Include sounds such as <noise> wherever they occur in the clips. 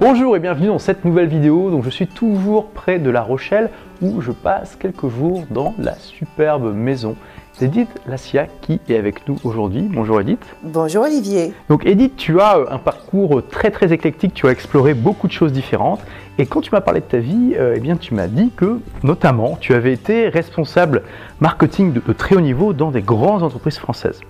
Bonjour et bienvenue dans cette nouvelle vidéo. Donc je suis toujours près de La Rochelle où je passe quelques jours dans la superbe maison d'Edith Lassia qui est avec nous aujourd'hui. Bonjour Edith. Bonjour Olivier. Donc Edith, tu as euh, un parcours très très éclectique, tu as exploré beaucoup de choses différentes et quand tu m'as parlé de ta vie, euh, eh bien tu m'as dit que notamment tu avais été responsable marketing de, très haut niveau dans des grandes entreprises françaises.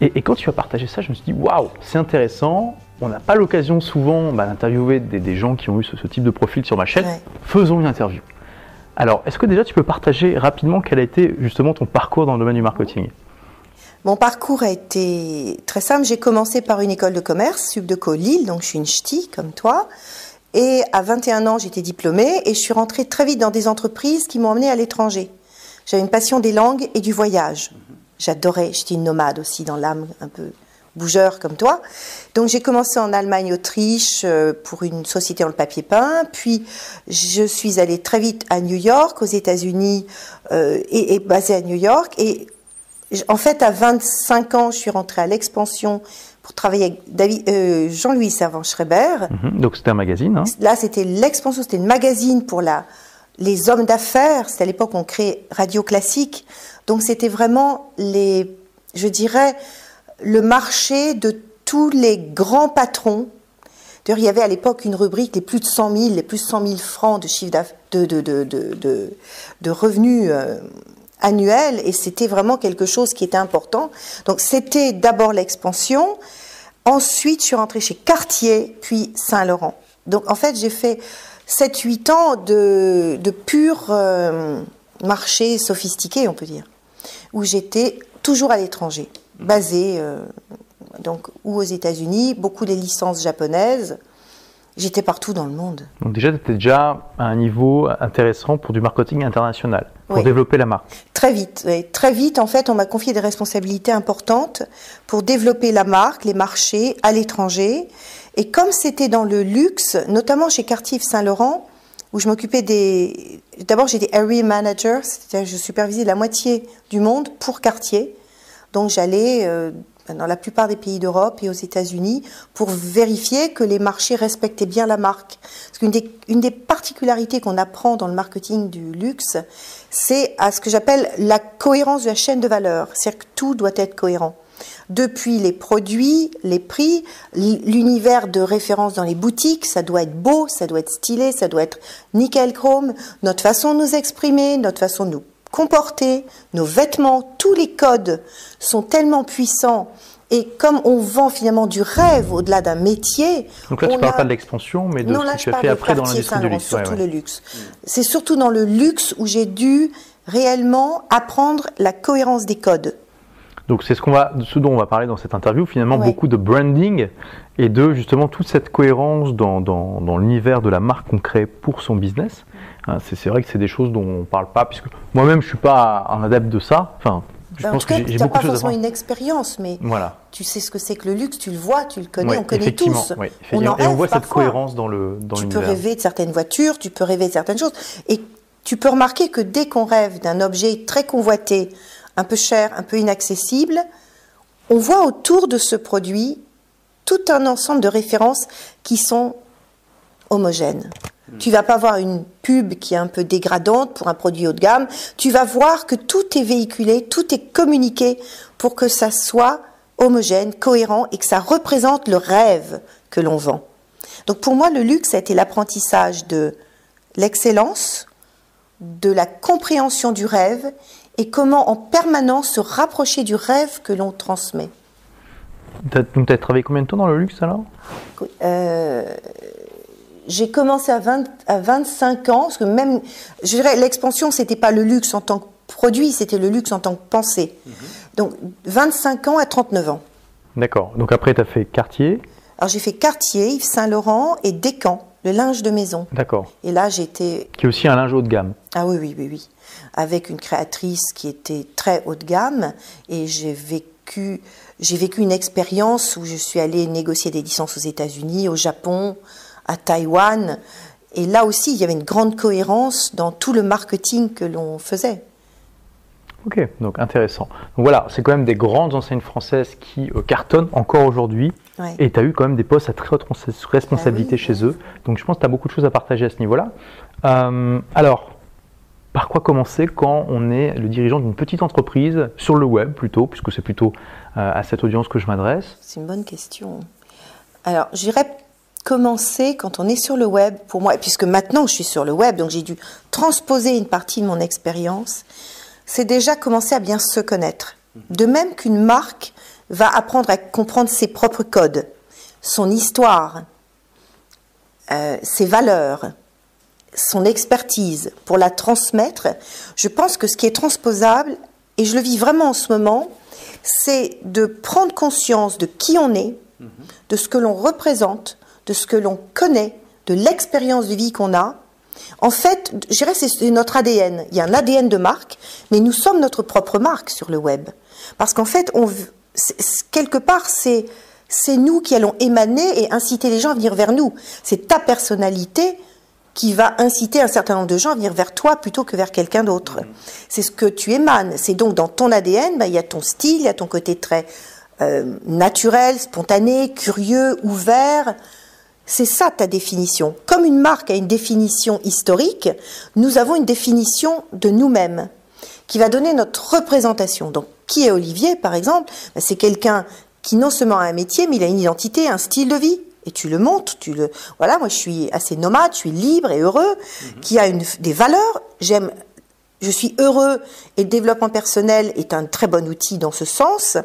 Et, et quand tu as partagé ça, je me suis dit waouh, c'est intéressant on n'a pas l'occasion souvent bah, d'interviewer des, gens qui ont eu ce, type de profil sur ma chaîne. Faisons une interview. Alors, est-ce que déjà tu peux partager rapidement quel a été justement ton parcours dans le domaine du marketing? Mon parcours a été très simple. J'ai commencé par une école de commerce, Subdeco Lille, donc je suis une ch'ti comme toi. Et à 21 ans, j'étais diplômée et je suis rentrée très vite dans des entreprises qui m'ont emmenée à l'étranger. J'avais une passion des langues et du voyage. J'adorais, j'étais une nomade aussi dans l'âme, un peu bougeur comme toi. Donc j'ai commencé en Allemagne, Autriche euh, pour une société dans le papier peint. Puis je suis allée très vite à New York, aux États-Unis, euh, et, basée à New York. Et en fait, à 25 ans, je suis rentrée à l'expansion pour travailler avec euh, Jean-Louis Servan-Schreiber. Mhm. donc c'était un magazine. Hein? Là, c'était l'expansion, c'était un magazine pour la, les hommes d'affaires. C'était à l'époque on créait Radio Classique. Donc c'était vraiment les, je dirais, le marché de tous les grands patrons. D'ailleurs, il y avait à l'époque une rubrique, les plus de 100 000, les plus de 100 000 francs de chiffre de, de, de, de, revenus euh, annuels, et c'était vraiment quelque chose qui était important. Donc, c'était d'abord l'expansion. Ensuite, je suis rentrée chez Cartier, puis Saint-Laurent. Donc, en fait, j'ai fait 7-8 ans de, de pur euh, marché sophistiqué, on peut dire, où j'étais toujours à l'étranger basé euh, donc, ou aux États-Unis, beaucoup des licences japonaises. J'étais partout dans le monde. Donc déjà, tu étais déjà à un niveau intéressant pour du marketing international, pour développer la marque. Très vite. Très vite, en fait, on m'a confié des responsabilités importantes pour développer la marque, les marchés à l'étranger. Et comme c'était dans le luxe, notamment chez Cartier Saint-Laurent, où je m'occupais des... D'abord, j'étais area manager, c'est-à-dire je supervisais la moitié du monde pour Cartier. Donc j'allais euh, dans la plupart des pays d'Europe et aux États-Unis pour vérifier que les marchés respectaient bien la marque. Parce qu'une des, une des particularités qu'on apprend dans le marketing du luxe, c'est à ce que j'appelle la cohérence de la chaîne de valeur. C'est-à-dire que tout doit être cohérent. Depuis les produits, les prix, l'univers de référence dans les boutiques, ça doit être beau, ça doit être stylé, ça doit être nickel chrome, notre façon de nous exprimer, notre façon de nous comporter, nos vêtements, tous les codes sont tellement puissants. Et comme on vend finalement du rêve au-delà d'un métier. Donc là, tu ne parles pas de l'expansion, mais de ce que tu as fait après dans l'industrie du luxe. Surtout le luxe. C'est surtout dans le luxe où j'ai dû réellement apprendre la cohérence des codes. Donc c'est ce, qu'on va, ce dont on va parler dans cette interview, finalement beaucoup de branding et de justement toute cette cohérence dans, dans, dans l'univers de la marque qu'on crée pour son business. Hein, c'est vrai que c'est des choses dont on ne parle pas, puisque moi-même je ne suis pas un adepte de ça. Enfin, je ben, pense que j'ai beaucoup pas forcément une expérience, mais voilà. tu sais ce que c'est que le luxe, tu le vois, tu le connais, on connaît tous. on et on voit cette cohérence dans le dans Tu peux rêver de certaines voitures, tu peux rêver de certaines choses, et tu peux remarquer que dès qu'on rêve d'un objet très convoité, un peu cher, un peu inaccessible, on voit autour de ce produit tout un ensemble de références qui sont homogènes. Tu vas pas voir une pub qui est un peu dégradante pour un produit haut de gamme. Tu vas voir que tout est véhiculé, tout est communiqué pour que ça soit homogène, cohérent et que ça représente le rêve que l'on vend. Donc pour moi, le luxe a été l'apprentissage de l'excellence, de la compréhension du rêve et comment en permanence se rapprocher du rêve que l'on transmet. Tu as travaillé combien de temps dans le luxe alors? Euh, j'ai commencé à, 20, à 25 ans, parce que même, je dirais, l'expansion, c'était pas le luxe en tant que produit, c'était le luxe en tant que pensée. Mhm. Donc, 25 ans à 39 ans. D'accord. Donc après, tu as fait Cartier Alors j'ai fait Cartier, Yves Saint-Laurent et Descamps, le linge de maison. D'accord. Et là, j'étais... Qui est aussi un linge haut de gamme. Ah oui, oui, oui, oui. Avec une créatrice qui était très haut de gamme. Et j'ai vécu, j'ai vécu une expérience où je suis allée négocier des licences aux États-Unis, au Japon, à Taïwan. Et là aussi, il y avait une grande cohérence dans tout le marketing que l'on faisait. Ok, donc intéressant. Donc voilà, c'est quand même des grandes enseignes françaises qui euh, cartonnent encore aujourd'hui. Ouais. Et tu as eu quand même des postes à très haute responsabilité Ah oui, chez eux. Donc je pense que tu as beaucoup de choses à partager à ce niveau-là. Euh, alors, par quoi commencer quand on est le dirigeant d'une petite entreprise, sur le web plutôt, puisque c'est plutôt euh, à cette audience que je m'adresse? C'est une bonne question. Alors, j'irais commencer quand on est sur le web, pour moi, puisque maintenant je suis sur le web, donc j'ai dû transposer une partie de mon expérience, c'est déjà commencer à bien se connaître. De même qu'une marque va apprendre à comprendre ses propres codes, son histoire, euh, ses valeurs, son expertise. Pour la transmettre, je pense que ce qui est transposable, et je le vis vraiment en ce moment, c'est de prendre conscience de qui on est, de ce que l'on représente, de ce que l'on connaît, de l'expérience de vie qu'on a. En fait, je dirais c'est notre ADN. Il y a un ADN de marque, mais nous sommes notre propre marque sur le web. Parce qu'en fait, quelque part, c'est c'est nous qui allons émaner et inciter les gens à venir vers nous. C'est ta personnalité qui va inciter un certain nombre de gens à venir vers toi plutôt que vers quelqu'un d'autre. C'est ce que tu émanes. C'est donc dans ton ADN, bah, il y a ton style, il y a ton côté très euh, naturel, spontané, curieux, ouvert. C'est ça ta définition. Comme une marque a une définition historique, nous avons une définition de nous-mêmes qui va donner notre représentation. Donc, qui est Olivier, par exemple? Ben, C'est quelqu'un qui non seulement a un métier, mais il a une identité, un style de vie. Et tu le montres, tu le. Voilà, moi je suis assez nomade, je suis libre et heureux, qui a une, des valeurs. J'aime, je suis heureux et le développement personnel est un très bon outil dans ce sens.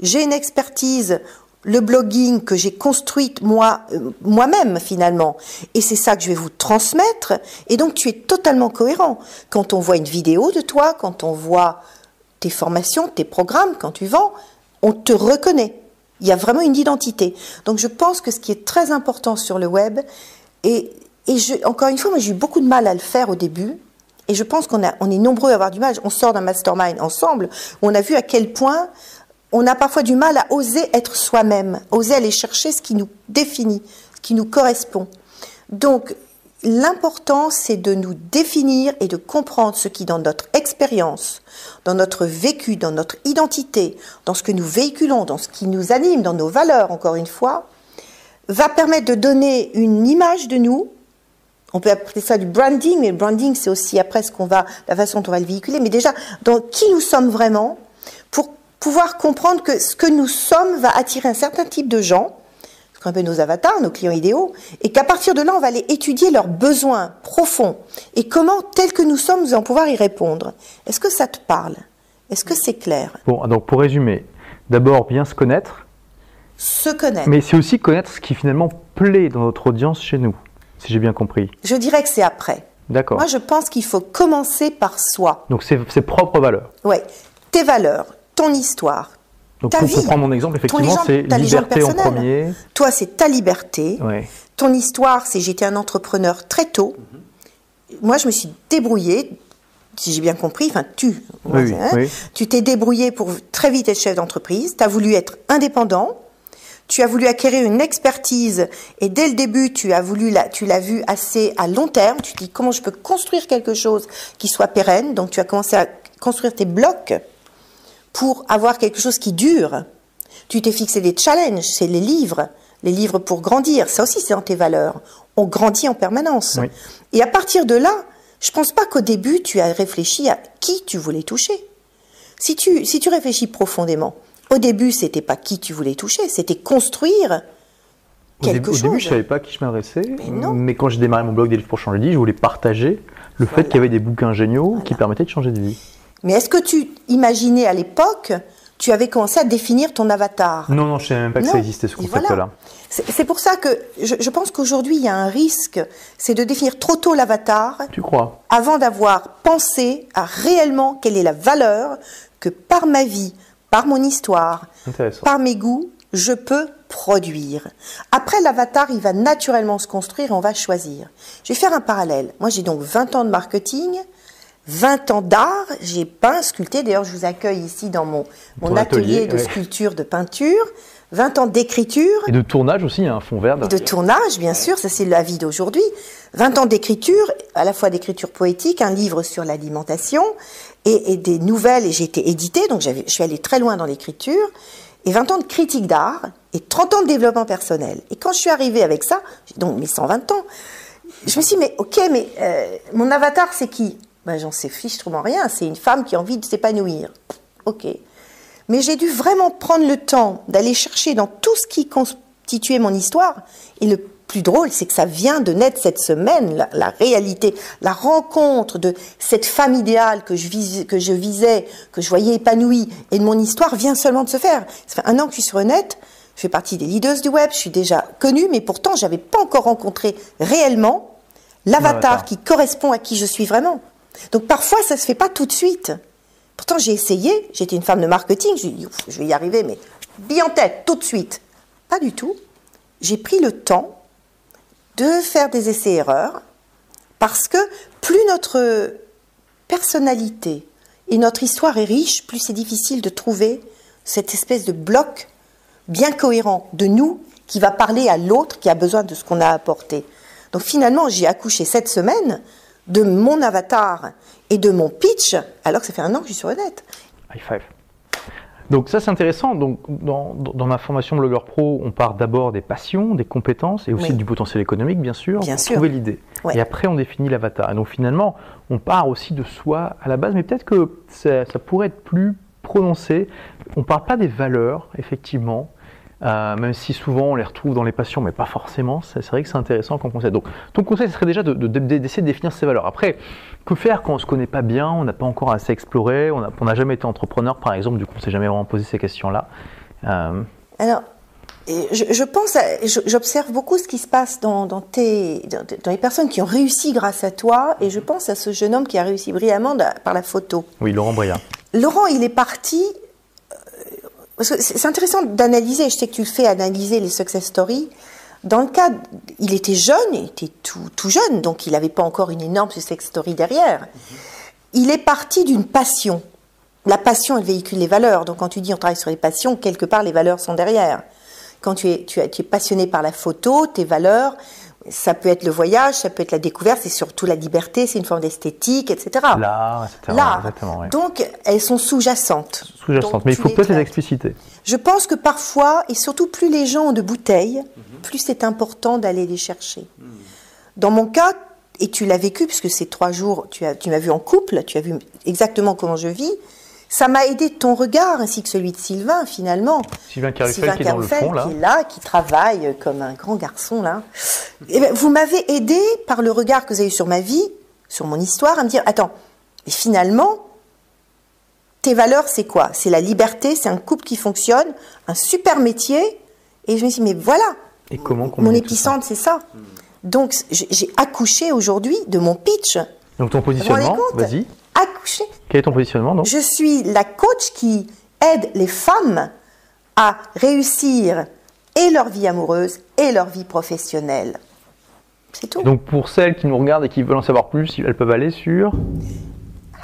J'ai une expertise, le blogging que j'ai construite moi, euh, moi-même finalement. Et c'est ça que je vais vous transmettre. Et donc tu es totalement cohérent. Quand on voit une vidéo de toi, quand on voit tes formations, tes programmes, quand tu vends, on te reconnaît. Il y a vraiment une identité. Donc je pense que ce qui est très important sur le web, et, encore une fois, moi j'ai eu beaucoup de mal à le faire au début, et je pense qu'on est nombreux à avoir du mal. On sort d'un mastermind ensemble, où on a vu à quel point on a parfois du mal à oser être soi-même, oser aller chercher ce qui nous définit, ce qui nous correspond. Donc, l'important, c'est de nous définir et de comprendre ce qui, dans notre expérience, dans notre vécu, dans notre identité, dans ce que nous véhiculons, dans ce qui nous anime, dans nos valeurs, encore une fois, va permettre de donner une image de nous. On peut appeler ça du branding, mais le branding, c'est aussi après ce qu'on va, la façon dont on va le véhiculer, mais déjà, dans qui nous sommes vraiment, pouvoir comprendre que ce que nous sommes va attirer un certain type de gens, ce qu'on appelle nos avatars, nos clients idéaux, et qu'à partir de là, on va aller étudier leurs besoins profonds et comment, tels que nous sommes, nous allons pouvoir y répondre. Est-ce que ça te parle? Est-ce que c'est clair? Bon, donc pour résumer, d'abord bien se connaître, Se connaître. mais c'est aussi connaître ce qui finalement plaît dans notre audience chez nous, si j'ai bien compris. Je dirais que c'est après. D'accord. Moi, je pense qu'il faut commencer par soi. Donc c'est ses propres valeurs. Ouais, tes valeurs, ton histoire. Donc Ta pour, vie. pour prendre mon exemple, effectivement, c'est liberté en premier. Toi, c'est ta liberté. Ouais. Ton histoire, c'est j'étais un entrepreneur très tôt. Moi, je me suis débrouillée, si j'ai bien compris, enfin tu, Oui, hein, oui. tu t'es débrouillé pour très vite être chef d'entreprise, tu as voulu être indépendant, tu as voulu acquérir une expertise et dès le début, tu as voulu la, tu l'as vu assez à long terme, tu te dis comment je peux construire quelque chose qui soit pérenne, donc tu as commencé à construire tes blocs pour avoir quelque chose qui dure. Tu t'es fixé des challenges, c'est les livres, les livres pour grandir. Ça aussi, c'est dans tes valeurs. On grandit en permanence. Oui. Et à partir de là, je pense pas qu'au début, tu as réfléchi à qui tu voulais toucher. Si tu, si tu réfléchis profondément, au début, c'était pas qui tu voulais toucher, c'était construire Au, quelque début, au chose. début, je savais pas à qui je m'adressais, Mais mais quand j'ai démarré mon blog des livres pour changer de vie, je voulais partager le fait qu'il y avait des bouquins géniaux qui permettaient de changer de vie. Mais est-ce que tu imaginais à l'époque, tu avais commencé à définir ton avatar? Non, non, je savais même pas que ça existait ce concept-là. voilà. C'est pour ça que je, je pense qu'aujourd'hui, il y a un risque, c'est de définir trop tôt l'avatar Tu crois? avant d'avoir pensé à réellement quelle est la valeur que par ma vie, par mon histoire, par mes goûts, je peux produire. Après, l'avatar, il va naturellement se construire et on va choisir. Je vais faire un parallèle. Moi, j'ai donc 20 ans de marketing, 20 ans d'art. J'ai peint, sculpté. D'ailleurs, je vous accueille ici dans mon, atelier, atelier, de ouais. sculpture, de peinture. 20 ans d'écriture. Et de tournage aussi, un fond vert. Et de tournage, bien sûr, ça c'est la vie d'aujourd'hui. 20 ans d'écriture, à la fois d'écriture poétique, un livre sur l'alimentation et, des nouvelles, et j'ai été édité, donc je suis allée très loin dans l'écriture, et 20 ans de critique d'art et 30 ans de développement personnel. Et quand je suis arrivée avec ça, donc mes 120 ans, je me suis dit, mais ok, mais euh, mon avatar c'est qui? Ben, J'en sais fichtrement rien, c'est une femme qui a envie de s'épanouir. Ok. Mais j'ai dû vraiment prendre le temps d'aller chercher dans tout ce qui constituait mon histoire. Et le plus drôle, c'est que ça vient de naître cette semaine, la, réalité, la rencontre de cette femme idéale que je, visais, que je visais, que je voyais épanouie, et de mon histoire vient seulement de se faire. Ça fait un an que je suis sur net, je fais partie des leaders du web, je suis déjà connue, mais pourtant, je n'avais pas encore rencontré réellement l'avatar qui correspond à qui je suis vraiment. Donc parfois, ça ne se fait pas tout de suite. Pourtant, j'ai essayé, j'étais une femme de marketing, je dit, je vais y arriver, mais bien en tête, tout de suite. Pas du tout. J'ai pris le temps de faire des essais-erreurs, parce que plus notre personnalité et notre histoire est riche, plus c'est difficile de trouver cette espèce de bloc bien cohérent de nous qui va parler à l'autre qui a besoin de ce qu'on a apporté. Donc finalement, j'ai accouché cette semaine de mon avatar et de mon pitch, alors que ça fait un an que je suis sur net. High five. Donc ça c'est intéressant. Donc dans, ma formation blogueur pro, on part d'abord des passions, des compétences et aussi du potentiel économique bien sûr bien pour trouver l'idée. Et après on définit l'avatar. Et donc finalement on part aussi de soi à la base, mais peut-être que ça, ça, pourrait être plus prononcé. On ne parle pas des valeurs effectivement, euh, même si souvent on les retrouve dans les passions, mais pas forcément. C'est vrai que c'est intéressant comme conseil. Donc, ton conseil, ce serait déjà d'essayer de, de, définir ses valeurs. Après, que faire quand on ne se connaît pas bien, on n'a pas encore assez exploré, on n'a jamais été entrepreneur, par exemple, du coup, on ne s'est jamais vraiment posé ces questions-là euh, Alors, je, pense, j'observe beaucoup ce qui se passe dans, tes, dans, les personnes qui ont réussi grâce à toi, et je pense à ce jeune homme qui a réussi brillamment par la photo. Oui, Laurent Briard. Laurent, il est parti c'est intéressant d'analyser, je sais que tu le fais, analyser les success stories. Dans le cas, il était jeune, il était tout, tout jeune, donc il n'avait pas encore une énorme success story derrière. Il est parti d'une passion. La passion, elle véhicule les valeurs. Donc quand tu dis on travaille sur les passions, quelque part les valeurs sont derrière. Quand tu es, tu, tu es passionné par la photo, tes valeurs, ça peut être le voyage, ça peut être la découverte, c'est surtout la liberté, c'est une forme d'esthétique, etc. L'art, etc. Exactement, Donc, elles sont sous-jacentes. Sous-jacentes, mais il faut peut-être les expliciter. Je pense que parfois, et surtout plus les gens ont de bouteilles, plus c'est important d'aller les chercher. Mhm. Dans mon cas, et tu l'as vécu, puisque ces trois jours, tu, as, tu m'as vu en couple, tu as vu exactement comment je vis, ça m'a aidé ton regard ainsi que celui de Sylvain finalement. Sylvain Carufel qui est dans le fond là. Qui est là, qui travaille comme un grand garçon là. Et eh ben, vous m'avez aidé par le regard que vous avez eu sur ma vie, sur mon histoire, à me dire attends, finalement, tes valeurs c'est quoi? C'est la liberté, c'est un couple qui fonctionne, un super métier. Et je me suis dit mais voilà. Et comment Mon épicentre c'est ça. Donc j'ai accouché aujourd'hui de mon pitch. Donc ton positionnement, vas-y accoucher. Quel est ton positionnement donc? Je suis la coach qui aide les femmes à réussir et leur vie amoureuse et leur vie professionnelle. C'est tout. Donc pour celles qui nous regardent et qui veulent en savoir plus, elles peuvent aller sur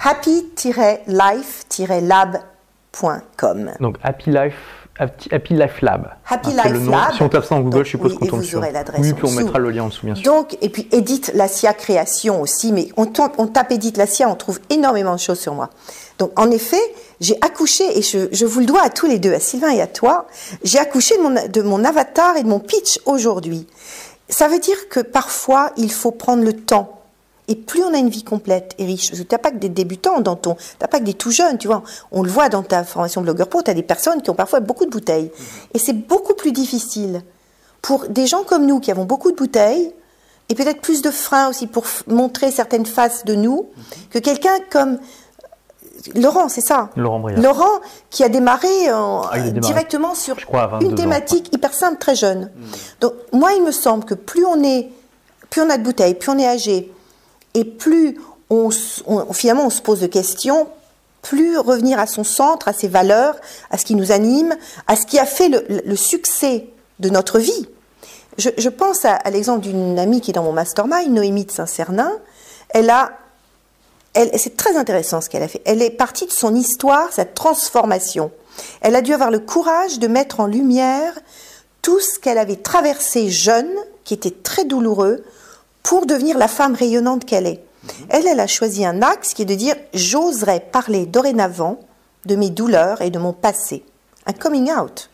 happy-life-lab.com. Donc happy life Happy Life Lab. Happy Life Lab. Si on tape ça en Google, je suppose qu'on tombe sur. l'adresse. Oui, puis on mettra le lien en dessous, bien sûr. Donc, et puis Edith Lassia Création aussi, mais on, on tape Edith Lassia, on trouve énormément de choses sur moi. Donc, en effet, j'ai accouché, et je, je, vous le dois à tous les deux, à Sylvain et à toi, j'ai accouché de mon, de mon avatar et de mon pitch aujourd'hui. Ça veut dire que parfois, il faut prendre le temps et plus on a une vie complète et riche, tu n'as pas que des débutants dans ton, t'as pas que des tout jeunes, tu vois. On le voit dans ta formation blogueur pro, tu as des personnes qui ont parfois beaucoup de bouteilles. Et c'est beaucoup plus difficile pour des gens comme nous qui avons beaucoup de bouteilles et peut-être plus de freins aussi pour montrer certaines faces de nous que quelqu'un comme Laurent, c'est ça? Laurent Briand. Laurent qui a démarré, ah, directement sur une thématique hyper simple, très jeune. Hmm. Donc moi, il me semble que plus on est, plus on a de bouteilles, plus on est âgé, et plus on, finalement on se pose de questions, plus revenir à son centre, à ses valeurs, à ce qui nous anime, à ce qui a fait le, succès de notre vie. Je, pense à, l'exemple d'une amie qui est dans mon mastermind, Noémie de Saint-Cernin. Elle a, c'est très intéressant ce qu'elle a fait. Elle est partie de son histoire, sa transformation. Elle a dû avoir le courage de mettre en lumière tout ce qu'elle avait traversé jeune, qui était très douloureux, pour devenir la femme rayonnante qu'elle est. Elle, elle a choisi un axe qui est de dire j'oserais parler dorénavant de mes douleurs et de mon passé. Un coming out.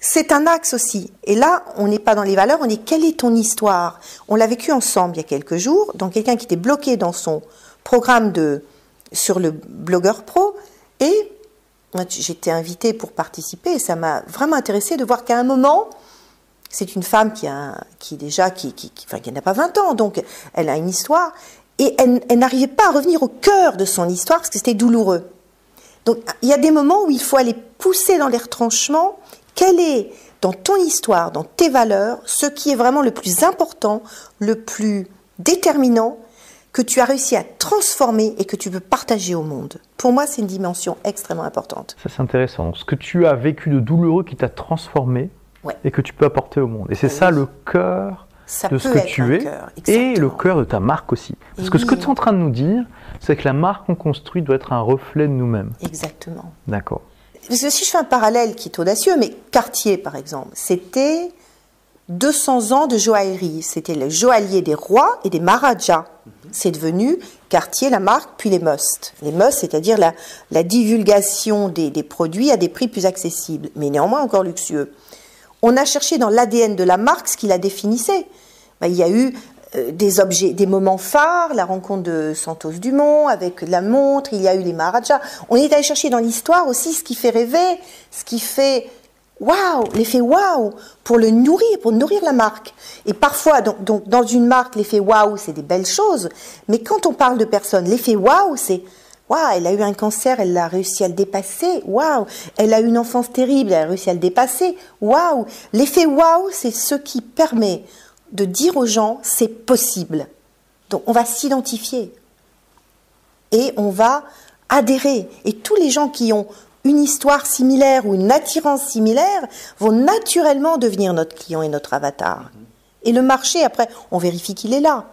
C'est un axe aussi. Et là, on n'est pas dans les valeurs, on est quelle est ton histoire? On l'a vécu ensemble il y a quelques jours, donc quelqu'un qui était bloqué dans son programme de sur le blogueur pro et j'étais invitée pour participer et ça m'a vraiment intéressé de voir qu'à un moment, c'est une femme qui a qui déjà qui enfin, qui n'a pas 20 ans donc elle a une histoire et elle, elle n'arrivait pas à revenir au cœur de son histoire parce que c'était douloureux. Donc il y a des moments où il faut aller pousser dans les retranchements. Quel est dans ton histoire, dans tes valeurs, ce qui est vraiment le plus important, le plus déterminant que tu as réussi à transformer et que tu peux partager au monde. Pour moi, c'est une dimension extrêmement importante. Ça, c'est intéressant. Ce que tu as vécu de douloureux qui t'a transformé et que tu peux apporter au monde. Et c'est ça le cœur de ce que tu es et le cœur de ta marque aussi. Parce que ce que tu es en train de nous dire, c'est que la marque qu'on construit doit être un reflet de nous-mêmes. Exactement. D'accord. Parce que si je fais un parallèle qui est audacieux, mais Cartier par exemple, c'était 200 ans de joaillerie. C'était le joaillier des rois et des maharajas. C'est devenu Cartier, la marque, puis les must. Les must, c'est-à-dire la, la, divulgation des, des, produits à des prix plus accessibles, mais néanmoins encore luxueux. On a cherché dans l'ADN de la marque ce qui la définissait. Ben, il y a eu euh, des objets, des moments phares, la rencontre de Santos Dumont avec la montre, il y a eu les maharajas. On est allé chercher dans l'histoire aussi ce qui fait rêver, ce qui fait waouh, l'effet waouh, pour le nourrir, pour nourrir la marque. Et parfois, donc, dans une marque, l'effet waouh, c'est des belles choses, mais quand on parle de personnes, l'effet waouh, c'est waouh, elle a eu un cancer, elle a réussi à le dépasser, waouh, elle a eu une enfance terrible, elle a réussi à le dépasser, waouh. L'effet waouh, c'est ce qui permet de dire aux gens c'est possible. Donc on va s'identifier et on va adhérer. Et tous les gens qui ont une histoire similaire ou une attirance similaire vont naturellement devenir notre client et notre avatar. Et le marché, après, on vérifie qu'il est là.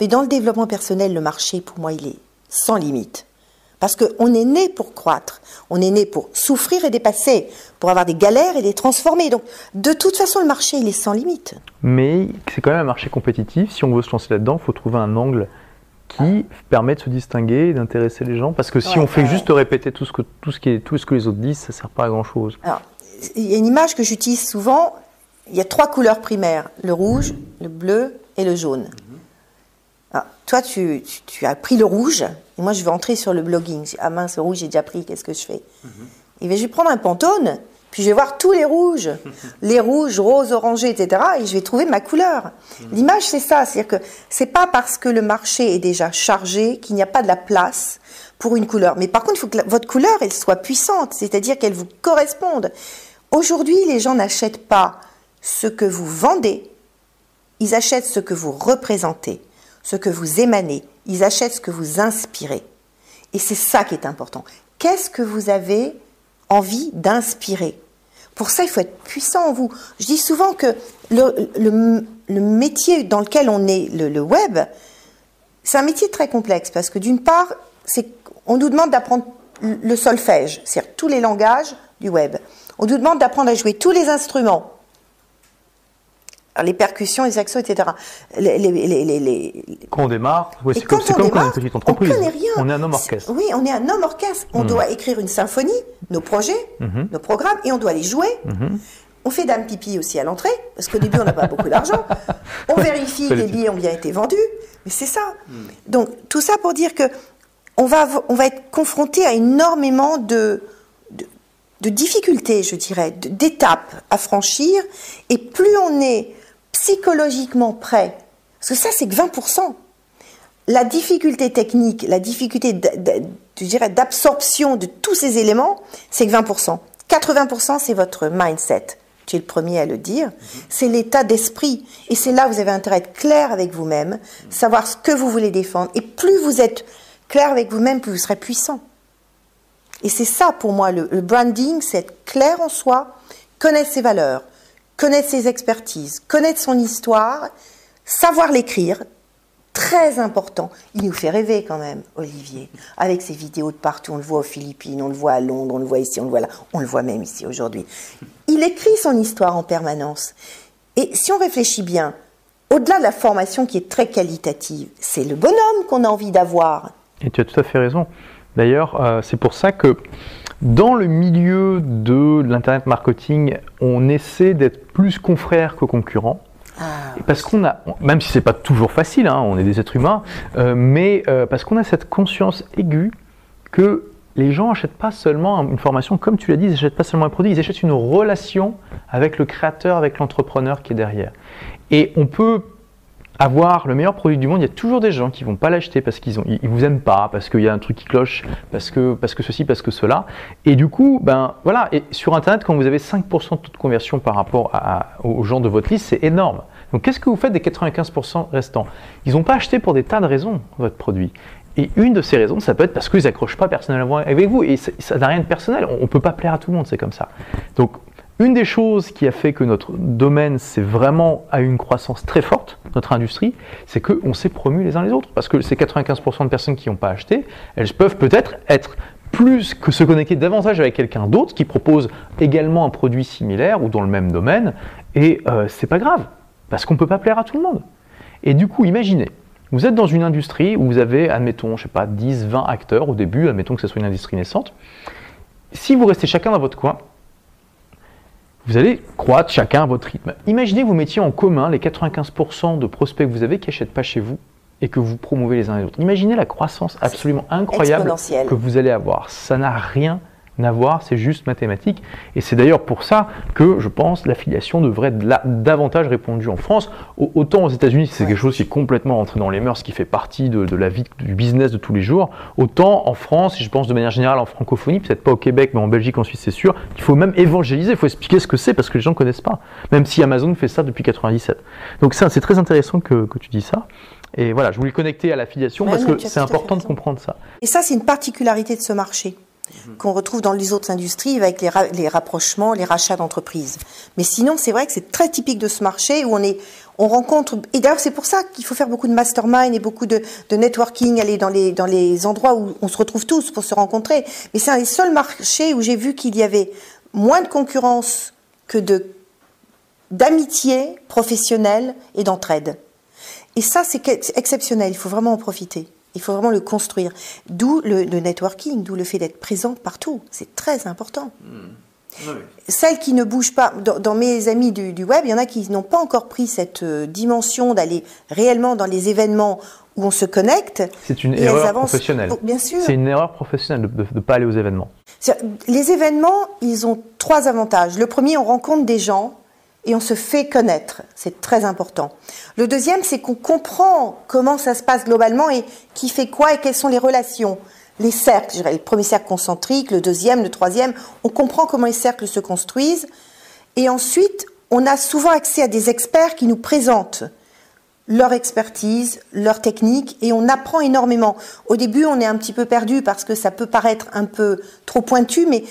Mais dans le développement personnel, le marché, pour moi, il est sans limite. Parce qu'on est né pour croître, on est né pour souffrir et dépasser, pour avoir des galères et les transformer. Donc, de toute façon, le marché, il est sans limite. Mais c'est quand même un marché compétitif. Si on veut se lancer là-dedans, il faut trouver un angle qui permet de se distinguer et d'intéresser les gens Parce que si on fait juste répéter tout ce, que, tout, ce qui est, tout ce que les autres disent, ça ne sert pas à grand-chose. Il y a une image que j'utilise souvent. Il y a trois couleurs primaires, le rouge, le bleu et le jaune. Alors, toi, tu, tu, as pris le rouge, et moi, je vais entrer sur le blogging. Ah mince, le rouge, j'ai déjà pris, qu'est-ce que je fais? Et bien, je vais prendre un pantone, puis je vais voir tous les rouges, <laughs> les rouges, roses, orangés, etc. Et je vais trouver ma couleur. L'image, c'est ça. C'est-à-dire que c'est pas parce que le marché est déjà chargé qu'il n'y a pas de la place pour une couleur. Mais par contre, il faut que votre couleur, elle soit puissante. C'est-à-dire qu'elle vous corresponde. Aujourd'hui, les gens n'achètent pas ce que vous vendez. Ils achètent ce que vous représentez, ce que vous émanez. Ils achètent ce que vous inspirez. Et c'est ça qui est important. Qu'est-ce que vous avez envie d'inspirer? Pour ça, il faut être puissant en vous. Je dis souvent que le, métier dans lequel on est, le, web, c'est un métier très complexe parce que d'une part, on nous demande d'apprendre le solfège, c'est-à-dire tous les langages du web. On nous demande d'apprendre à jouer tous les instruments les percussions, les saxos, etc. Les, les, les, quand on démarre, c'est comme, quand on est une petite entreprise. On, rien. on est un homme orchestre. Oui, on est un homme orchestre. On hmm. doit écrire une symphonie, nos projets, hmm. nos programmes, et on doit les jouer. Hmm. On fait dame pipi aussi à l'entrée, parce qu'au début, on n'a pas beaucoup d'argent. On <laughs> vérifie que les billets ont bien été vendus. Mais c'est ça. Donc, tout ça pour dire que on va, on va être confronté à énormément de, de, de difficultés, je dirais, d'étapes à franchir. Et plus on est psychologiquement prêt, parce que ça c'est que 20%, la difficulté technique, la difficulté d'absorption de tous ces éléments, c'est que 20%. 80% c'est votre mindset. Tu es le premier à le dire. C'est l'état d'esprit. Et c'est là où vous avez intérêt à être clair avec vous-même, savoir ce que vous voulez défendre. Et plus vous êtes clair avec vous-même, plus vous serez puissant. Et c'est ça pour moi, le, le branding, c'est être clair en soi, connaître ses valeurs, connaître ses expertises, connaître son histoire, savoir l'écrire, très important. Il nous fait rêver quand même, Olivier, avec ses vidéos de partout. On le voit aux Philippines, on le voit à Londres, on le voit ici, on le voit là, on le voit même ici aujourd'hui. Il écrit son histoire en permanence. Et si on réfléchit bien, au-delà de la formation qui est très qualitative, c'est le bonhomme qu'on a envie d'avoir. Et tu as tout à fait raison. D'ailleurs, euh, c'est pour ça que dans le milieu de l'Internet marketing, on essaie d'être plus confrère que concurrent. Ah. Parce qu'on a, même si c'est pas toujours facile, hein, on est des êtres humains, euh, mais euh, parce qu'on a cette conscience aiguë que les gens n'achètent pas seulement une formation, comme tu l'as dit, ils n'achètent pas seulement un produit, ils achètent une relation avec le créateur, avec l'entrepreneur qui est derrière. Et on peut avoir le meilleur produit du monde, il y a toujours des gens qui vont pas l'acheter parce qu'ils ils vous aiment pas, parce qu'il y a un truc qui cloche, parce que, ceci, parce que cela. Et du coup, ben voilà. Sur Internet, quand vous avez 5% de taux de conversion par rapport aux gens de votre liste, c'est énorme. Donc, qu'est-ce que vous faites des 95% restants? Ils n'ont pas acheté pour des tas de raisons votre produit. Et une de ces raisons, ça peut être parce qu'ils n'accrochent pas personnellement avec vous. Et ça n'a rien de personnel. On ne peut pas plaire à tout le monde, c'est comme ça. Donc, une des choses qui a fait que notre domaine c'est vraiment a une croissance très forte, notre industrie, c'est qu'on s'est promu les uns les autres. Parce que ces 95% de personnes qui n'ont pas acheté, elles peuvent peut-être être plus que se connecter davantage avec quelqu'un d'autre qui propose également un produit similaire ou dans le même domaine. Et euh, c'est pas grave, parce qu'on ne peut pas plaire à tout le monde. Et du coup, imaginez, vous êtes dans une industrie où vous avez, admettons, je sais pas, 10, 20 acteurs au début, admettons que ce soit une industrie naissante. Si vous restez chacun dans votre coin, vous allez croître chacun à votre rythme. Imaginez que vous mettiez en commun les 95% de prospects que vous avez qui n'achètent pas chez vous et que vous promouvez les uns les autres. Imaginez la croissance absolument incroyable que vous allez avoir. Ça n'a rien n'avoir, c'est juste mathématique. Et c'est d'ailleurs pour ça que je pense l'affiliation devrait être davantage répandue en France. Autant aux États-Unis, c'est quelque chose qui est complètement entré dans les mœurs, qui fait partie de, la vie, du business de tous les jours. Autant en France, et je pense de manière générale en francophonie, peut-être pas au Québec, mais en Belgique, en Suisse, c'est sûr, il faut même évangéliser, il faut expliquer ce que c'est parce que les gens ne connaissent pas. Même si Amazon fait ça depuis 97. Donc c'est très intéressant que, tu dis ça. Et voilà, je voulais connecter à l'affiliation parce que c'est important de comprendre ça. Et ça, c'est une particularité de ce marché. Mhm. qu'on retrouve dans les autres industries avec les, rapprochements, les rachats d'entreprises. Mais sinon, c'est vrai que c'est très typique de ce marché où on est, on rencontre, et d'ailleurs c'est pour ça qu'il faut faire beaucoup de mastermind et beaucoup de, networking, aller dans les, dans les endroits où on se retrouve tous pour se rencontrer. Mais c'est un des seuls marchés où j'ai vu qu'il y avait moins de concurrence que d'amitié professionnelle et d'entraide. Et ça, c'est exceptionnel, il faut vraiment en profiter. Il faut vraiment le construire. D'où le, networking, d'où le fait d'être présent partout. C'est très important. Hmm. Celles qui ne bougent pas, dans, mes amis du, web, il y en a qui n'ont pas encore pris cette euh, dimension d'aller réellement dans les événements où on se connecte. C'est une erreur professionnelle. Oh, bien sûr. C'est une erreur professionnelle de ne pas aller aux événements. Les événements, ils ont trois avantages. Le premier, on rencontre des gens et on se fait connaître. C'est très important. Le deuxième, c'est qu'on comprend comment ça se passe globalement et qui fait quoi et quelles sont les relations. Les cercles, je dirais, le premier cercle concentrique, le deuxième, le troisième, on comprend comment les cercles se construisent. Et ensuite, on a souvent accès à des experts qui nous présentent leur expertise, leur technique, et on apprend énormément. Au début, on est un petit peu perdu parce que ça peut paraître un peu trop pointu, mais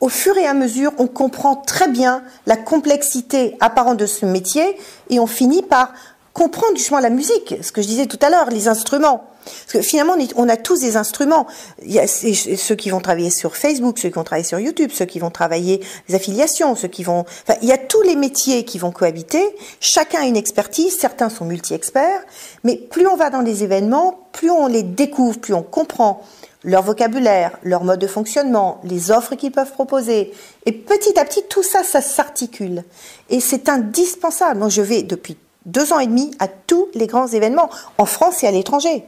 au fur et à mesure, on comprend très bien la complexité apparente de ce métier et on finit par comprendre justement la musique, ce que je disais tout à l'heure, les instruments. Parce que finalement, on a tous des instruments. Il y a ceux qui vont travailler sur Facebook, ceux qui vont travailler sur YouTube, ceux qui vont travailler les affiliations, ceux qui vont... Enfin, il y a tous les métiers qui vont cohabiter. Chacun a une expertise, certains sont multi-experts. Mais plus on va dans les événements, plus on les découvre, plus on comprend leur vocabulaire, leur mode de fonctionnement, les offres qu'ils peuvent proposer. Et petit à petit, tout ça, ça s'articule. Et c'est indispensable. Moi, je vais depuis deux ans et demi à tous les grands événements, en France et à l'étranger.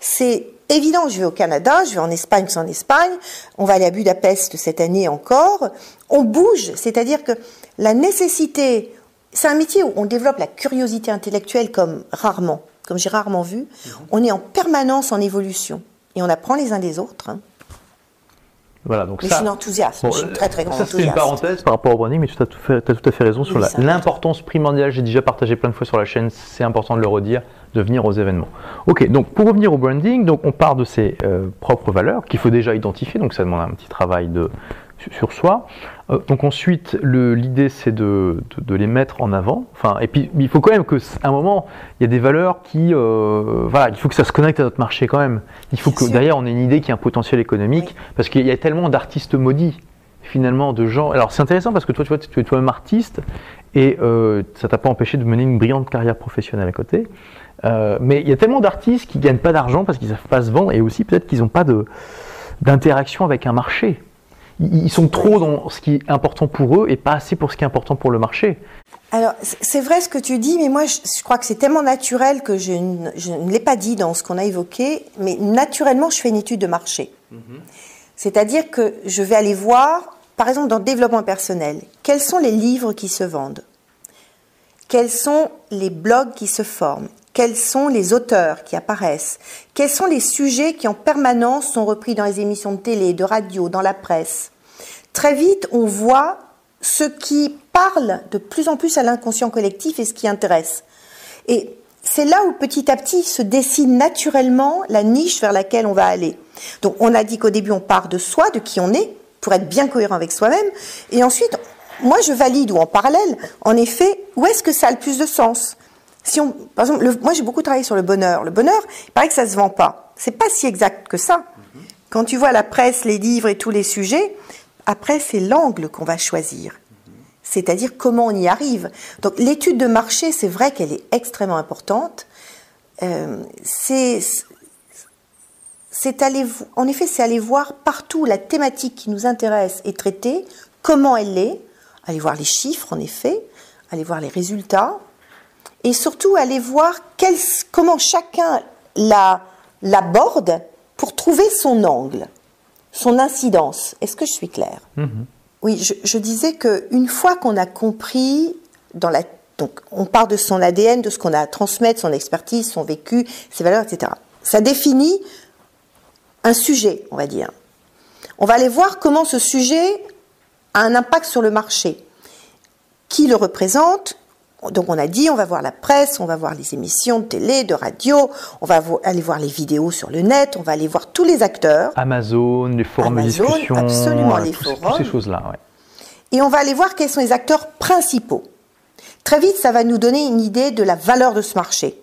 C'est évident, je vais au Canada, je vais en Espagne, c'est en Espagne, on va aller à Budapest cette année encore. On bouge, c'est-à-dire que la nécessité, c'est un métier où on développe la curiosité intellectuelle comme rarement, comme j'ai rarement vu. On est en permanence en évolution et on apprend les uns des autres. Voilà, donc mais je suis enthousiaste, je suis très très grand ça, C'est une parenthèse par rapport au branding, mais tu as tout, fait, as tout à fait raison sur l'importance primordiale. J'ai déjà partagé plein de fois sur la chaîne, c'est important de le redire, de venir aux événements. Ok, donc pour revenir au branding, donc on part de ses euh, propres valeurs qu'il faut déjà identifier, donc ça demande un petit travail de sur soi. Euh, donc ensuite, l'idée c'est de, les mettre en avant. Enfin, et puis il faut quand même qu'à un moment, il y a des valeurs qui, euh, voilà, il faut que ça se connecte à notre marché quand même. Il faut que derrière on ait une idée qui a un potentiel économique, parce qu'il y a tellement d'artistes maudits finalement de gens. Alors c'est intéressant parce que toi, tu vois, tu es toi-même artiste et euh, ça t'a pas empêché de mener une brillante carrière professionnelle à côté. mais il y a tellement d'artistes qui gagnent pas d'argent parce qu'ils savent pas se vendre et aussi peut-être qu'ils n'ont pas d'interaction avec un marché ils sont trop dans ce qui est important pour eux et pas assez pour ce qui est important pour le marché. Alors, c'est vrai ce que tu dis, mais moi, je, crois que c'est tellement naturel que je ne, l'ai pas dit dans ce qu'on a évoqué, mais naturellement, je fais une étude de marché. Mhm. C'est-à-dire que je vais aller voir, par exemple, dans le développement personnel, quels sont les livres qui se vendent? Quels sont les blogs qui se forment? Quels sont les auteurs qui apparaissent, quels sont les sujets qui en permanence sont repris dans les émissions de télé, de radio, dans la presse? Très vite, on voit ce qui parle de plus en plus à l'inconscient collectif et ce qui intéresse. Et c'est là où petit à petit se dessine naturellement la niche vers laquelle on va aller. Donc on a dit qu'au début on part de soi, de qui on est, pour être bien cohérent avec soi-même, et ensuite moi je valide ou en parallèle, en effet, où est-ce que ça a le plus de sens? Si on, par exemple, moi j'ai beaucoup travaillé sur le bonheur. Le bonheur, il paraît que ça se vend pas. C'est pas si exact que ça. Quand tu vois la presse, les livres et tous les sujets, après c'est l'angle qu'on va choisir. C'est-à-dire comment on y arrive. Donc l'étude de marché, c'est vrai qu'elle est extrêmement importante. Euh, c'est c'est aller, en effet, c'est aller voir partout la thématique qui nous intéresse et traiter, comment elle est, aller voir les chiffres, en effet, aller voir les résultats, et surtout aller voir comment chacun l'aborde pour trouver son angle, son incidence. Est-ce que je suis claire? Mhm. Oui, je, disais qu'une fois qu'on a compris dans la donc on part de son ADN, de ce qu'on a à transmettre, son expertise, son vécu, ses valeurs, etc. Ça définit un sujet, on va dire. On va aller voir comment ce sujet a un impact sur le marché. Qui le représente? Donc on a dit, on va voir la presse, on va voir les émissions de télé, de radio, on va aller voir les vidéos sur le net, on va aller voir tous les acteurs. Amazon, les forums de discussion, absolument les forums. Toutes ces choses-là. Ouais. Et on va aller voir quels sont les acteurs principaux. Très vite, ça va nous donner une idée de la valeur de ce marché.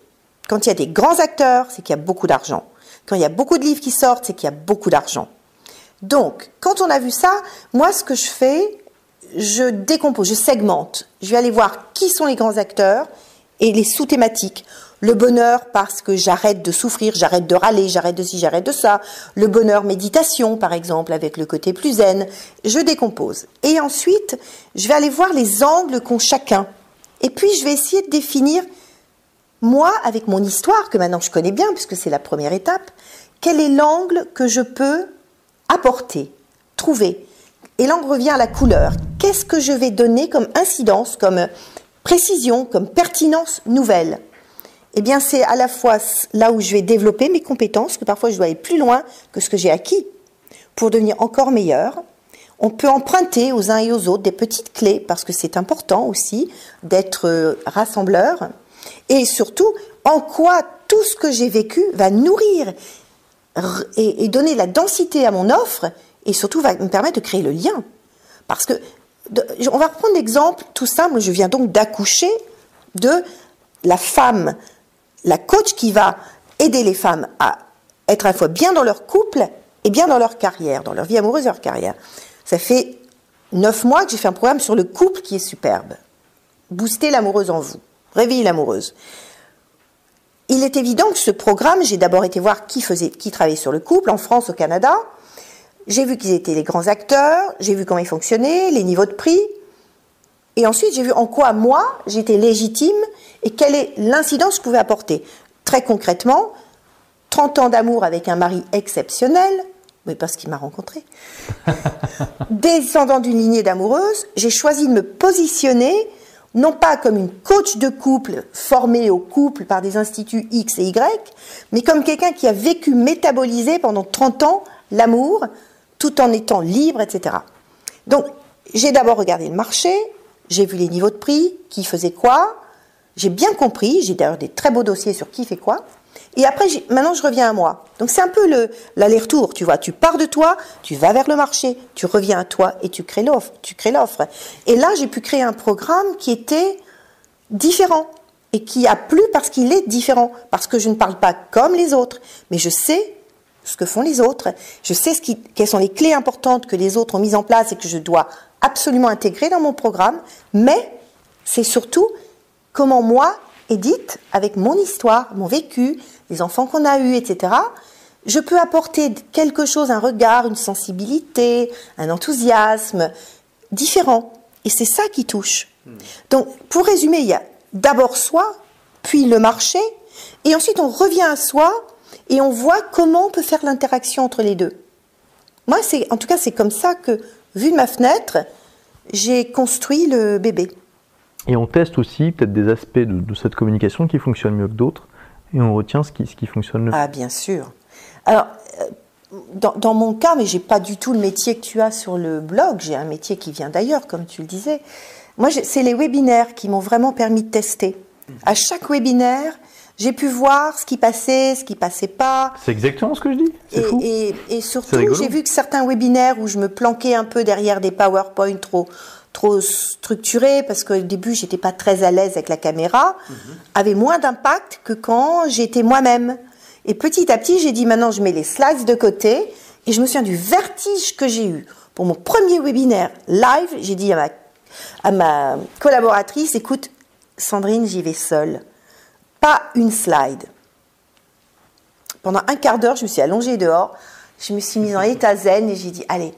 Quand il y a des grands acteurs, c'est qu'il y a beaucoup d'argent. Quand il y a beaucoup de livres qui sortent, c'est qu'il y a beaucoup d'argent. Donc, quand on a vu ça, moi, ce que je fais, je décompose, je segmente. Je vais aller voir qui sont les grands acteurs et les sous-thématiques. Le bonheur parce que j'arrête de souffrir, j'arrête de râler, j'arrête de ci, j'arrête de ça. Le bonheur méditation, par exemple, avec le côté plus zen. Je décompose. Et ensuite, je vais aller voir les angles qu'ont chacun. Et puis, je vais essayer de définir, moi, avec mon histoire, que maintenant je connais bien, puisque c'est la première étape, quel est l'angle que je peux apporter, trouver. Et là, on revient à la couleur. Qu'est-ce que je vais donner comme incidence, comme précision, comme pertinence nouvelle? Eh bien, c'est à la fois là où je vais développer mes compétences, que parfois je dois aller plus loin que ce que j'ai acquis pour devenir encore meilleur. On peut emprunter aux uns et aux autres des petites clés, parce que c'est important aussi d'être euh, rassembleur. Et surtout, en quoi tout ce que j'ai vécu va nourrir et donner la densité à mon offre et surtout va me permettre de créer le lien. Parce que, on va reprendre l'exemple tout simple, je viens donc d'accoucher de la femme, la coach qui va aider les femmes à être à la fois bien dans leur couple et bien dans leur carrière, dans leur vie amoureuse et leur carrière. Ça fait neuf mois que j'ai fait un programme sur le couple qui est superbe. Booster l'amoureuse en vous, réveiller l'amoureuse. Il est évident que ce programme, j'ai d'abord été voir qui faisait, qui travaillait sur le couple en France, au Canada. J'ai vu qu'ils étaient les grands acteurs, j'ai vu comment ils fonctionnaient, les niveaux de prix. Et ensuite, j'ai vu en quoi, moi, j'étais légitime et quelle est l'incidence que je pouvais apporter. Très concrètement, 30 ans d'amour avec un mari exceptionnel, mais parce qu'il m'a rencontré. <laughs> Descendant d'une lignée d'amoureuses, j'ai choisi de me positionner non pas comme une coach de couple formée au couple par des instituts X et Y, mais comme quelqu'un qui a vécu métabolisé pendant 30 ans l'amour, tout en étant libre, etc. Donc, j'ai d'abord regardé le marché, j'ai vu les niveaux de prix, qui faisait quoi, j'ai bien compris, j'ai d'ailleurs des très beaux dossiers sur qui fait quoi, Et après, maintenant, je reviens à moi. Donc, c'est un peu l'aller-retour, tu vois. Tu pars de toi, tu vas vers le marché, tu reviens à toi et tu crées l'offre. Tu crées l'offre. Et là, j'ai pu créer un programme qui était différent et qui a plu parce qu'il est différent, parce que je ne parle pas comme les autres, mais je sais ce que font les autres, je sais ce qui, quelles sont les clés importantes que les autres ont mises en place et que je dois absolument intégrer dans mon programme, mais c'est surtout comment moi, Edith, avec mon histoire, mon vécu, les enfants qu'on a eus, etc., je peux apporter quelque chose, un regard, une sensibilité, un enthousiasme différent. Et c'est ça qui touche. Hmm. Donc, pour résumer, il y a d'abord soi, puis le marché, et ensuite on revient à soi et on voit comment on peut faire l'interaction entre les deux. Moi, c'est, en tout cas, c'est comme ça que, vu de ma fenêtre, j'ai construit le bébé. Et on teste aussi peut-être des aspects de, cette communication qui fonctionnent mieux que d'autres, et on retient ce qui, ce qui fonctionne le mieux. Ah, bien sûr. Alors, euh, dans, dans, mon cas, mais j'ai pas du tout le métier que tu as sur le blog, j'ai un métier qui vient d'ailleurs, comme tu le disais. Moi, c'est les webinaires qui m'ont vraiment permis de tester. À chaque webinaire, j'ai pu voir ce qui passait, ce qui passait pas. C'est exactement ce que je dis. Et, fou. et, surtout, j'ai vu que certains webinaires où je me planquais un peu derrière des PowerPoint trop trop structurés, parce qu'au début, j'étais pas très à l'aise avec la caméra, mhm. avaient moins d'impact que quand j'étais moi-même. Et petit à petit, j'ai dit maintenant, je mets les slides de côté, et je me souviens du vertige que j'ai eu pour mon premier webinaire live. J'ai dit à ma à ma collaboratrice, écoute, Sandrine, j'y vais seule. Pas une slide. Pendant un quart d'heure, je me suis allongée dehors, je me suis mise en état zen et j'ai dit, allez,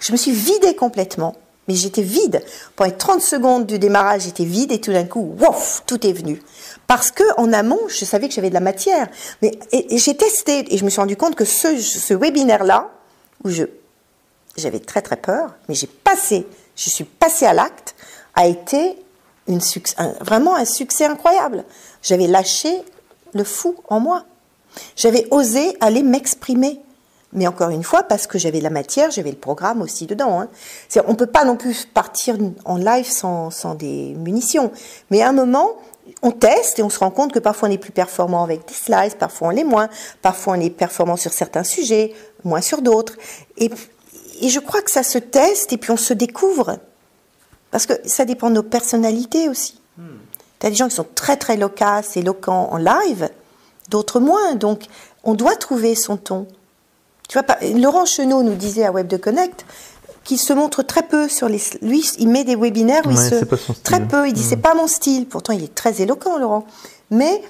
je me suis vidée complètement. Mais j'étais vide. Pendant les 30 secondes du démarrage, j'étais vide et tout d'un coup, wouf, tout est venu. Parce que en amont, je savais que j'avais de la matière. Mais et, j'ai testé et je me suis rendu compte que ce, ce webinaire-là, où je j'avais très très peur, mais j'ai passé je suis passée à l'acte, a été une vraiment un succès incroyable. J'avais lâché le fou en moi. J'avais osé aller m'exprimer. Mais encore une fois, parce que j'avais la matière, j'avais le programme aussi dedans. Hein. On ne peut pas non plus partir en live sans, des munitions. Mais à un moment, on teste et on se rend compte que parfois on est plus performant avec des slides, parfois on l'est moins, parfois on est performant sur certains sujets, moins sur d'autres. Et je crois que ça se teste et puis on se découvre. Parce que ça dépend de nos personnalités aussi. Hmm. Tu as des gens qui sont très très loquaces, éloquents en live, d'autres moins. Donc on doit trouver son ton. Tu vois, Laurent Chenot nous disait à Web de Connect qu'il se montre très peu sur les. Lui, il met des webinaires où il se. Très peu. Il dit hmm. c'est pas mon style. Pourtant, il est très éloquent, Laurent. Mais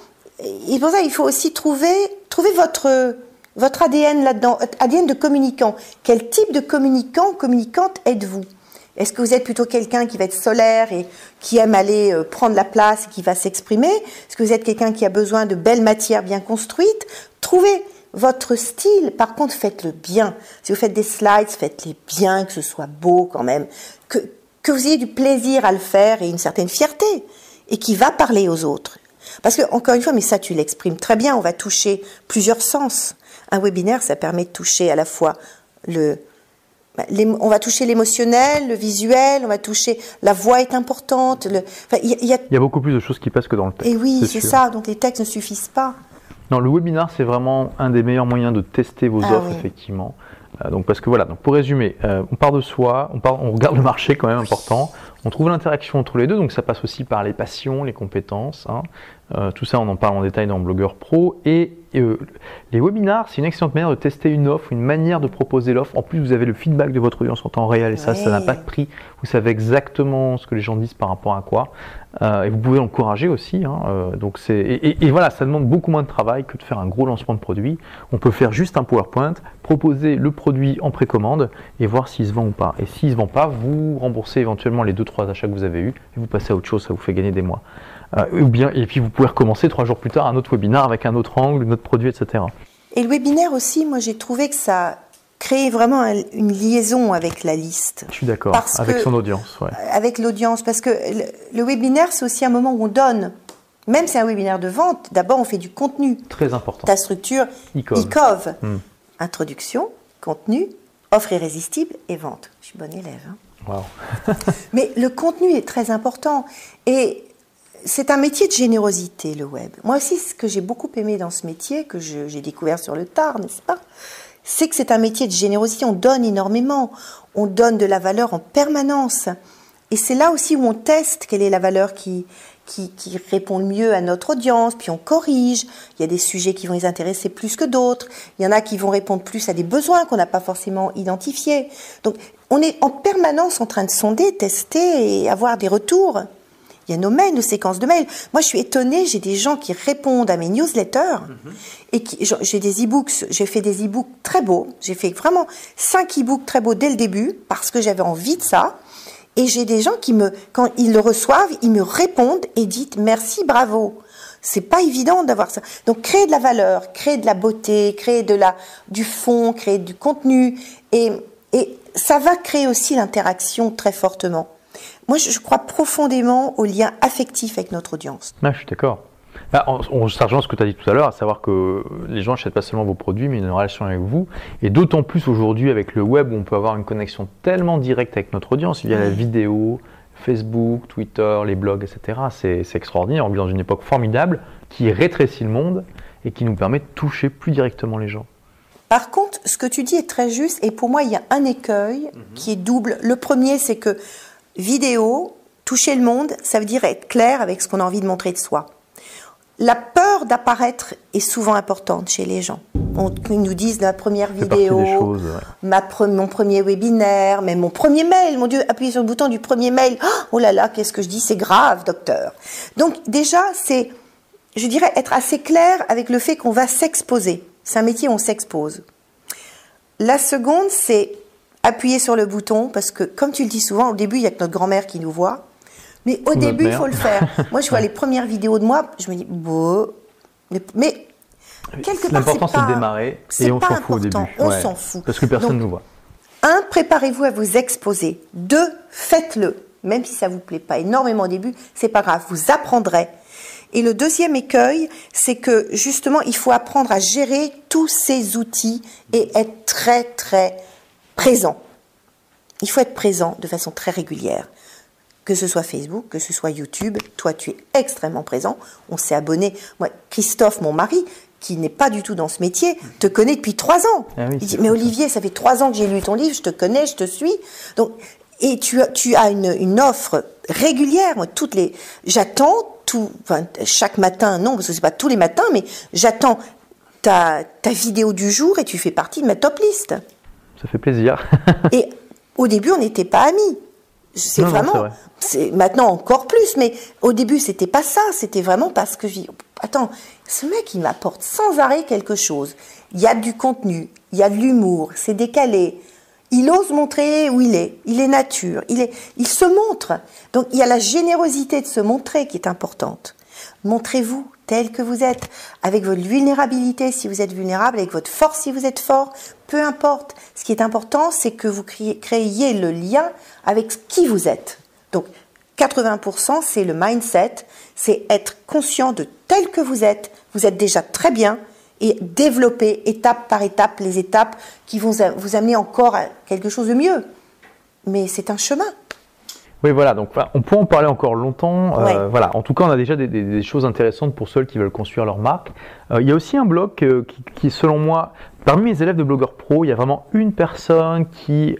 et pour ça, il faut aussi trouver, trouver votre votre ADN là-dedans, ADN de communicant. Quel type de communicant, communicante êtes-vous? Est-ce que vous êtes plutôt quelqu'un qui va être solaire et qui aime aller euh, prendre la place et qui va s'exprimer? Est-ce que vous êtes quelqu'un qui a besoin de belles matières bien construites? Trouvez votre style. Par contre, faites-le bien. Si vous faites des slides, faites-les bien, que ce soit beau quand même, que, que vous ayez du plaisir à le faire et une certaine fierté, et qui va parler aux autres. Parce que, encore une fois, mais ça tu l'exprimes très bien, on va toucher plusieurs sens. Un webinaire, ça permet de toucher à la fois le, on va toucher l'émotionnel, le visuel, on va toucher la voix est importante. il, y a, beaucoup plus de choses qui passent que dans le texte. Et oui, c'est ça. Donc les textes ne suffisent pas. Non, le webinaire, c'est vraiment un des meilleurs moyens de tester vos ah offres, effectivement. Euh, donc parce que voilà, donc pour résumer, euh, on part de soi, on, on regarde le marché quand même important, on trouve l'interaction entre les deux, donc ça passe aussi par les passions, les compétences, hein. euh, tout ça on en parle en détail dans Blogueur Pro, et les webinars c'est une excellente manière de tester une offre, une manière de proposer l'offre, en plus vous avez le feedback de votre audience en temps réel, et ça, ça n'a pas de prix, vous savez exactement ce que les gens disent par rapport à quoi, et vous pouvez encourager aussi, hein, donc c'est, et, et voilà, ça demande beaucoup moins de travail que de faire un gros lancement de produit, on peut faire juste un PowerPoint, proposer le produit en précommande et voir s'il se vend ou pas. Et s'il se vend pas, vous remboursez éventuellement les 2-3 achats que vous avez eus et vous passez à autre chose, ça vous fait gagner des mois. Euh, ou bien, et puis vous pouvez recommencer trois jours plus tard un autre webinaire avec un autre angle, un autre produit, etc. Et le webinaire aussi, moi j'ai trouvé que ça créait vraiment une liaison avec la liste. Je suis d'accord, avec son audience. Ouais. Avec l'audience, parce que le, webinaire c'est aussi un moment où on donne. Même si c'est un webinaire de vente, d'abord on fait du contenu. Très important. Ta structure ICOV. Hmm. Introduction, contenu, offre irrésistible et vente. Je suis bonne élève. Hein. <laughs> Mais le contenu est très important. Et c'est un métier de générosité, le web. Moi aussi, ce que j'ai beaucoup aimé dans ce métier, que j'ai découvert sur le tard, n'est-ce pas C'est que c'est un métier de générosité. On donne énormément. On donne de la valeur en permanence. Et c'est là aussi où on teste quelle est la valeur qui, répond le mieux à notre audience, puis on corrige. Il y a des sujets qui vont les intéresser plus que d'autres. Il y en a qui vont répondre plus à des besoins qu'on n'a pas forcément identifiés. Donc, on est en permanence en train de sonder, tester et avoir des retours. Il y a nos mails, nos séquences de mails. Moi, je suis étonnée, j'ai des gens qui répondent à mes newsletters mhm. et qui, j'ai des e-books, j'ai fait des e-books très beaux. J'ai fait vraiment cinq e-books très beaux dès le début parce que j'avais envie de ça. Et j'ai des gens qui me, quand ils le reçoivent, ils me répondent et disent merci, bravo. C'est pas évident d'avoir ça. Donc créer de la valeur, créer de la beauté, créer de la, du fond, créer du contenu et, et ça va créer aussi l'interaction très fortement. Moi, je crois profondément au lien affectif avec notre audience. Ah, je suis d'accord. Bah, on, on ce que tu as dit tout à l'heure, à savoir que les gens n'achètent pas seulement vos produits, mais une relation avec vous. Et d'autant plus aujourd'hui avec le web où on peut avoir une connexion tellement directe avec notre audience via la vidéo, Facebook, Twitter, les blogs, etc. C'est extraordinaire. On vit dans une époque formidable qui rétrécit le monde et qui nous permet de toucher plus directement les gens. Par contre, ce que tu dis est très juste et pour moi, il y a un écueil mhm. qui est double. Le premier, c'est que vidéo, toucher le monde, ça veut dire être clair avec ce qu'on a envie de montrer de soi. La peur d'apparaître est souvent importante chez les gens. On, ils nous disent la première vidéo, ma mon premier webinaire, même mon premier mail. Mon Dieu, appuyer sur le bouton du premier mail. Oh là là, qu'est-ce que je dis C'est grave, docteur. Donc déjà, c'est, je dirais, être assez clair avec le fait qu'on va s'exposer. C'est un métier où on s'expose. La seconde, c'est appuyer sur le bouton parce que, comme tu le dis souvent, au début, il y a que notre grand-mère qui nous voit. Mais au début, il faut le faire. <laughs> Moi, je vois les premières vidéos de moi, je me dis, bon, mais, quelque part, l'important c'est de démarrer et on s'en fout au début. On s'en fout. Parce que personne ne nous voit. Un, préparez-vous à vous exposer. Deux, faites-le. Même si ça vous plaît pas énormément au début, c'est pas grave, vous apprendrez. Et le deuxième écueil, c'est que justement, il faut apprendre à gérer tous ces outils et être très très présent. Il faut être présent de façon très régulière. Que ce soit Facebook, que ce soit YouTube, toi tu es extrêmement présent. On s'est abonné. Moi, Christophe, mon mari, qui n'est pas du tout dans ce métier, te connaît depuis trois ans. Ah il dit, mais Olivier, ça fait trois ans que j'ai lu ton livre, je te connais, je te suis. Donc, et tu, tu as une, une offre régulière. Moi, toutes les, j'attends tout, enfin, chaque matin, non, parce que c'est pas tous les matins, mais j'attends ta, ta vidéo du jour et tu fais partie de ma top liste ça fait plaisir. <laughs> et au début, on n'était pas amis. C'est vraiment. C'est maintenant encore plus, mais au début, c'était pas ça. C'était vraiment parce que je attends, ce mec, il m'apporte sans arrêt quelque chose. Il y a du contenu, il y a de l'humour, c'est décalé. Il ose montrer où il est. Il est nature. Il est, il se montre. Donc, il y a la générosité de se montrer qui est importante. Montrez-vous tel que vous êtes, avec votre vulnérabilité si vous êtes vulnérable, avec votre force si vous êtes fort, peu importe. Ce qui est important, c'est que vous créiez le lien avec qui vous êtes. Donc 80%, c'est le mindset, c'est être conscient de tel que vous êtes. Vous êtes déjà très bien et développer étape par étape les étapes qui vont vous amener encore à quelque chose de mieux. Mais c'est un chemin. Oui, voilà, donc on peut en parler encore longtemps. Euh, voilà, en tout cas, on a déjà des, choses intéressantes pour ceux qui veulent construire leur marque. Euh, il y a aussi un blog euh, qui, selon moi, parmi mes élèves de blogueurs pro, il y a vraiment une personne qui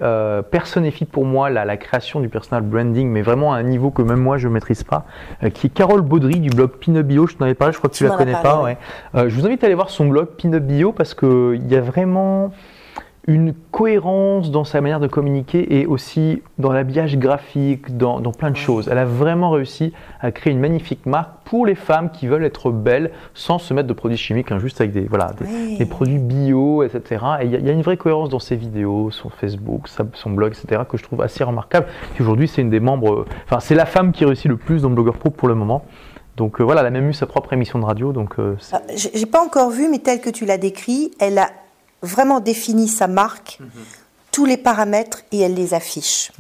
personnifie pour moi la, création du personal branding, mais vraiment à un niveau que même moi je ne maîtrise pas, qui est Carole Baudry du blog Pinobio. Je t'en avais parlé, je crois que tu, ne la connais pas. Ouais. je vous invite à aller voir son blog Pinobio parce qu'il y a vraiment une cohérence dans sa manière de communiquer et aussi dans l'habillage graphique, dans, plein de choses. Elle a vraiment réussi à créer une magnifique marque pour les femmes qui veulent être belles sans se mettre de produits chimiques, hein, juste avec des, voilà, des, produits bio, etc. Et il y, a une vraie cohérence dans ses vidéos, son Facebook, son blog, etc. que je trouve assez remarquable. aujourd'hui, c'est une des membres, enfin, c'est la femme qui réussit le plus dans Blogueur Pro pour le moment. Donc euh, voilà, elle a même eu sa propre émission de radio. Donc, euh, ah, j'ai pas encore vu, mais tel que tu l'as décrit, elle a vraiment définit sa marque, mhm. tous les paramètres et elle les affiche.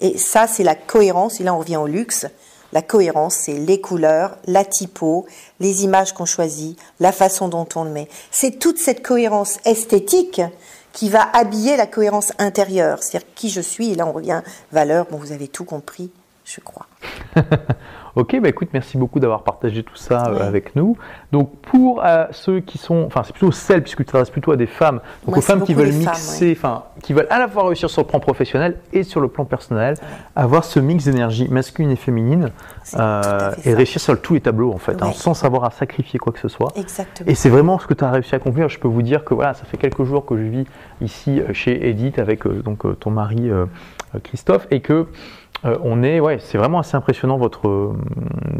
Et ça, c'est la cohérence. Et là, on revient au luxe. La cohérence, c'est les couleurs, la typo, les images qu'on choisit, la façon dont on le met. C'est toute cette cohérence esthétique qui va habiller la cohérence intérieure. C'est-à-dire qui je suis. Et là, on revient valeur. Bon, vous avez tout compris, je crois. <laughs> Ok, bah écoute, merci beaucoup d'avoir partagé tout ça euh, avec nous. Donc pour euh, ceux qui sont, enfin c'est plutôt celles puisque tu t'adresses plutôt à des femmes, donc aux femmes qui veulent mixer, enfin qui veulent à la fois réussir sur le plan professionnel et sur le plan personnel, avoir ce mix d'énergie masculine et féminine euh, et réussir sur tous les tableaux en fait, hein, sans savoir à sacrifier quoi que ce soit. Exactement. Et c'est vraiment ce que tu as réussi à accomplir. Je peux vous dire que voilà, ça fait quelques jours que je vis ici chez Edith avec donc ton mari Christophe et que euh, on est, ouais, c'est vraiment assez impressionnant votre euh,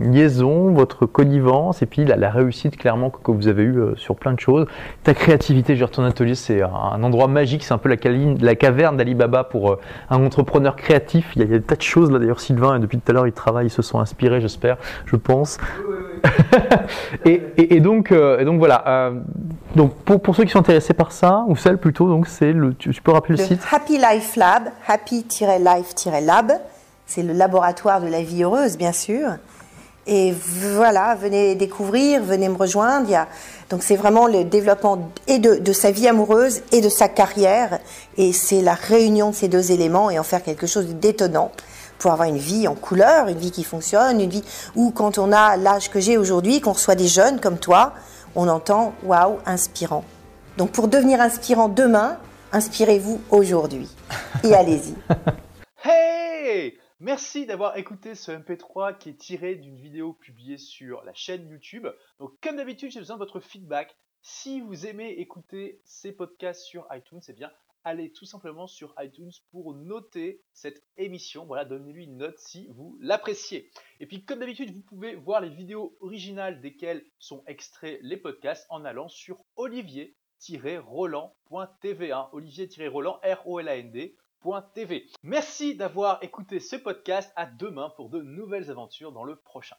liaison, votre connivence et puis la, réussite clairement que, vous avez eue euh, sur plein de choses. Ta créativité, je ton atelier, c'est un, endroit magique, c'est un peu la, la caverne d'Alibaba pour un entrepreneur créatif. Il y, a, des tas de choses là d'ailleurs, Sylvain, et depuis tout à l'heure, il travaille, ils se sont inspirés, j'espère, je pense. <laughs> et, donc, donc voilà. donc pour, pour, ceux qui sont intéressés par ça, ou celles plutôt, donc c'est le, tu, peux rappeler le, site? Happy Life Lab, happy-life-lab c'est le laboratoire de la vie heureuse, bien sûr. Et voilà, venez découvrir, venez me rejoindre. Donc c'est vraiment le développement et de, sa vie amoureuse et de sa carrière. Et c'est la réunion de ces deux éléments et en faire quelque chose d'étonnant pour avoir une vie en couleur, une vie qui fonctionne, une vie où quand on a l'âge que j'ai aujourd'hui, qu'on reçoit des jeunes comme toi, on entend waouh, inspirant. Donc pour devenir inspirant demain, inspirez-vous aujourd'hui et allez-y. <laughs> hey Merci d'avoir écouté ce MP3 qui est tiré d'une vidéo publiée sur la chaîne YouTube. Donc comme d'habitude, j'ai besoin de votre feedback. Si vous aimez écouter ces podcasts sur iTunes, eh bien allez tout simplement sur iTunes pour noter cette émission. Voilà, donnez-lui une note si vous l'appréciez. Et puis comme d'habitude, vous pouvez voir les vidéos originales desquelles sont extraits les podcasts en allant sur olivier-roland.tv. Olivier-roland, R-O-L-A-N-D. Merci d'avoir écouté ce podcast. À demain pour de nouvelles aventures dans le prochain.